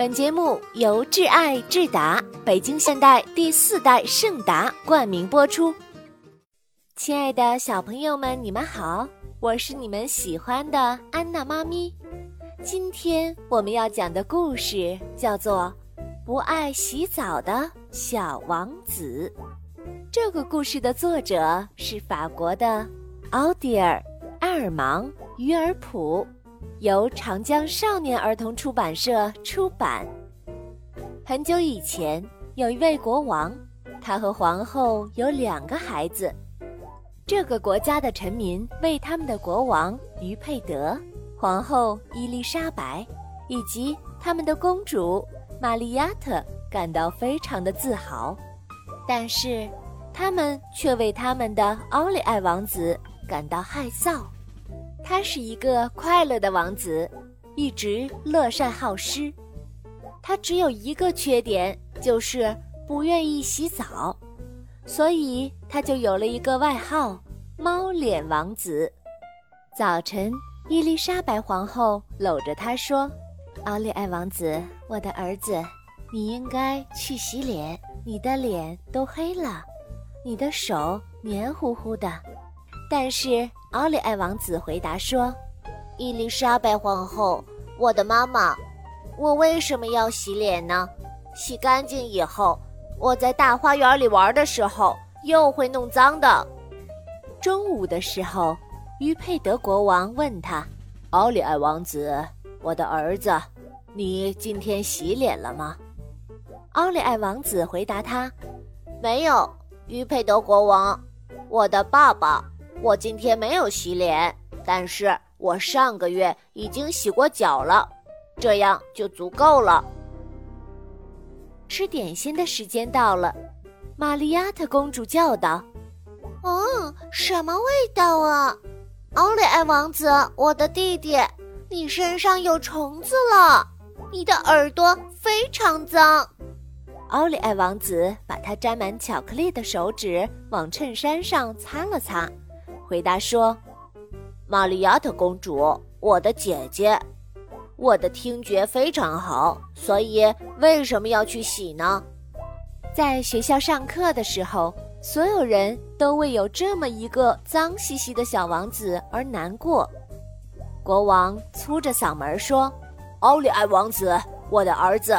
本节目由挚爱智达北京现代第四代圣达冠名播出。亲爱的小朋友们，你们好，我是你们喜欢的安娜妈咪。今天我们要讲的故事叫做《不爱洗澡的小王子》。这个故事的作者是法国的奥迪尔·埃尔芒·于尔普。由长江少年儿童出版社出版。很久以前，有一位国王，他和皇后有两个孩子。这个国家的臣民为他们的国王于佩德、皇后伊丽莎白以及他们的公主玛丽亚特感到非常的自豪，但是他们却为他们的奥利艾王子感到害臊。他是一个快乐的王子，一直乐善好施。他只有一个缺点，就是不愿意洗澡，所以他就有了一个外号——猫脸王子。早晨，伊丽莎白皇后搂着他说：“奥利艾王子，我的儿子，你应该去洗脸，你的脸都黑了，你的手黏糊糊的。”但是。奥利艾王子回答说：“伊丽莎白皇后，我的妈妈，我为什么要洗脸呢？洗干净以后，我在大花园里玩的时候又会弄脏的。”中午的时候，于佩德国王问他：“奥利艾王子，我的儿子，你今天洗脸了吗？”奥利艾王子回答他：“没有。”于佩德国王，我的爸爸。我今天没有洗脸，但是我上个月已经洗过脚了，这样就足够了。吃点心的时间到了，玛丽亚特公主叫道：“哦，什么味道啊？奥利艾王子，我的弟弟，你身上有虫子了，你的耳朵非常脏。”奥利艾王子把他沾满巧克力的手指往衬衫上擦了擦。回答说：“玛利亚特公主，我的姐姐，我的听觉非常好，所以为什么要去洗呢？”在学校上课的时候，所有人都为有这么一个脏兮兮的小王子而难过。国王粗着嗓门说：“奥利艾王子，我的儿子，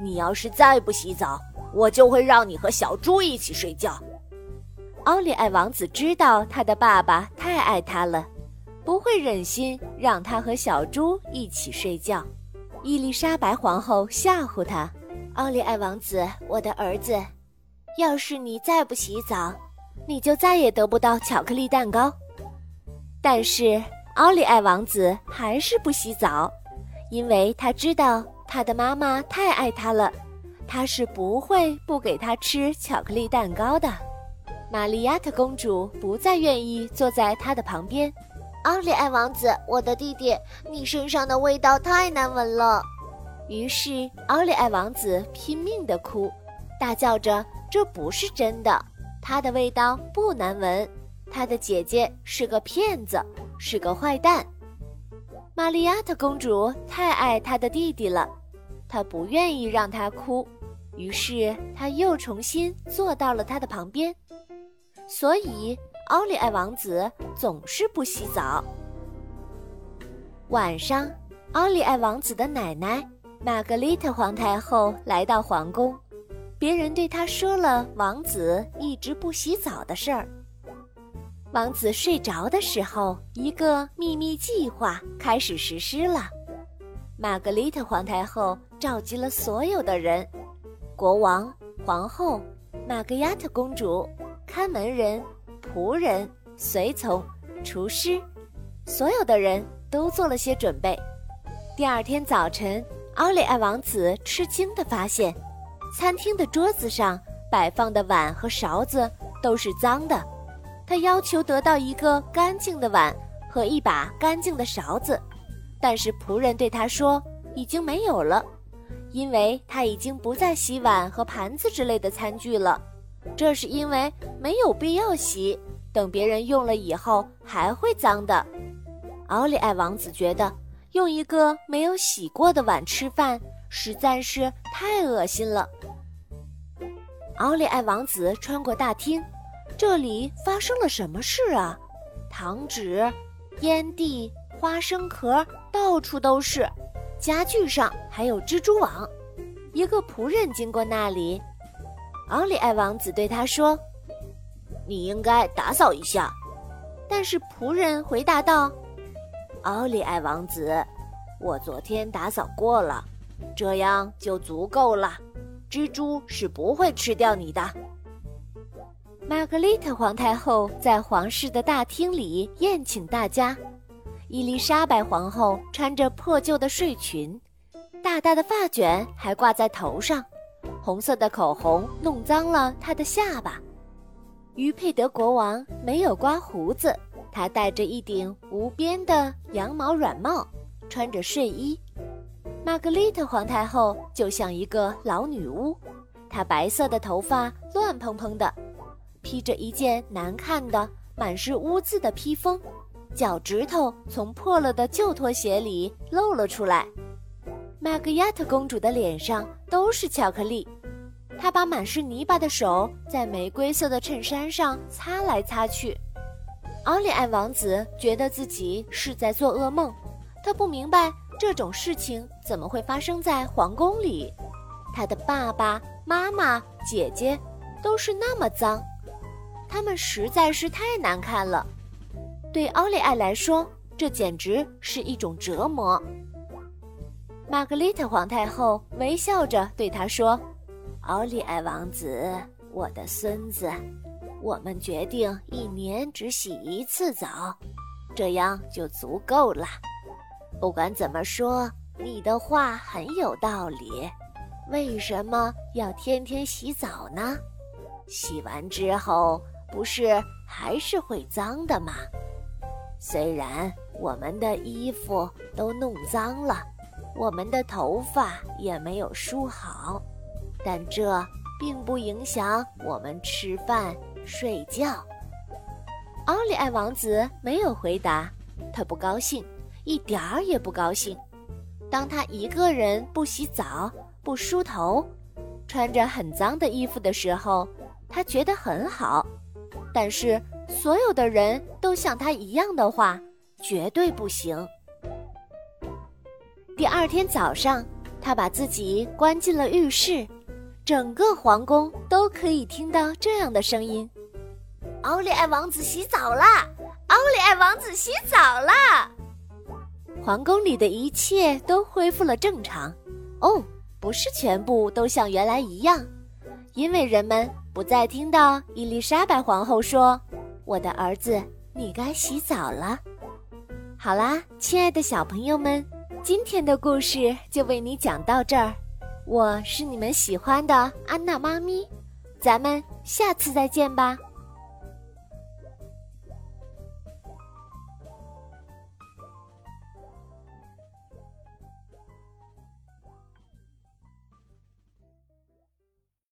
你要是再不洗澡，我就会让你和小猪一起睡觉。”奥利艾王子知道他的爸爸太爱他了，不会忍心让他和小猪一起睡觉。伊丽莎白皇后吓唬他：“奥利艾王子，我的儿子，要是你再不洗澡，你就再也得不到巧克力蛋糕。”但是奥利艾王子还是不洗澡，因为他知道他的妈妈太爱他了，他是不会不给他吃巧克力蛋糕的。玛丽亚特公主不再愿意坐在他的旁边。奥利艾王子，我的弟弟，你身上的味道太难闻了。于是奥利艾王子拼命地哭，大叫着：“这不是真的，他的味道不难闻，他的姐姐是个骗子，是个坏蛋。”玛丽亚特公主太爱她的弟弟了，她不愿意让他哭，于是她又重新坐到了他的旁边。所以，奥利艾王子总是不洗澡。晚上，奥利艾王子的奶奶玛格丽特皇太后来到皇宫，别人对她说了王子一直不洗澡的事儿。王子睡着的时候，一个秘密计划开始实施了。玛格丽特皇太后召集了所有的人：国王、皇后、玛格亚特公主。看门人、仆人、随从、厨师，所有的人都做了些准备。第二天早晨，奥利艾王子吃惊地发现，餐厅的桌子上摆放的碗和勺子都是脏的。他要求得到一个干净的碗和一把干净的勺子，但是仆人对他说已经没有了，因为他已经不再洗碗和盘子之类的餐具了。这是因为没有必要洗，等别人用了以后还会脏的。奥利艾王子觉得用一个没有洗过的碗吃饭实在是太恶心了。奥利艾王子穿过大厅，这里发生了什么事啊？糖纸、烟蒂、花生壳到处都是，家具上还有蜘蛛网。一个仆人经过那里，奥利艾王子对他说：“你应该打扫一下。”但是仆人回答道：“奥利艾王子，我昨天打扫过了，这样就足够了。”蜘蛛是不会吃掉你的。玛格丽特皇太后在皇室的大厅里宴请大家。伊丽莎白皇后穿着破旧的睡裙，大大的发卷还挂在头上，红色的口红弄脏了她的下巴。于佩德国王没有刮胡子，他戴着一顶无边的羊毛软帽，穿着睡衣。玛格丽特皇太后就像一个老女巫，她白色的头发乱蓬蓬的，披着一件难看的、满是污渍的披风，脚趾头从破了的旧拖鞋里露了出来。玛格亚特公主的脸上都是巧克力，她把满是泥巴的手在玫瑰色的衬衫上擦来擦去。奥利艾王子觉得自己是在做噩梦，他不明白。这种事情怎么会发生在皇宫里？他的爸爸妈妈、姐姐都是那么脏，他们实在是太难看了。对奥利艾来说，这简直是一种折磨。玛格丽特皇太后微笑着对他说：“奥利艾王子，我的孙子，我们决定一年只洗一次澡，这样就足够了。”不管怎么说，你的话很有道理。为什么要天天洗澡呢？洗完之后不是还是会脏的吗？虽然我们的衣服都弄脏了，我们的头发也没有梳好，但这并不影响我们吃饭、睡觉。奥利艾王子没有回答，他不高兴。一点儿也不高兴。当他一个人不洗澡、不梳头，穿着很脏的衣服的时候，他觉得很好。但是所有的人都像他一样的话，绝对不行。第二天早上，他把自己关进了浴室，整个皇宫都可以听到这样的声音：“奥利艾王子洗澡啦！奥利艾王子洗澡啦！”皇宫里的一切都恢复了正常，哦，不是全部都像原来一样，因为人们不再听到伊丽莎白皇后说：“我的儿子，你该洗澡了。”好啦，亲爱的小朋友们，今天的故事就为你讲到这儿，我是你们喜欢的安娜妈咪，咱们下次再见吧。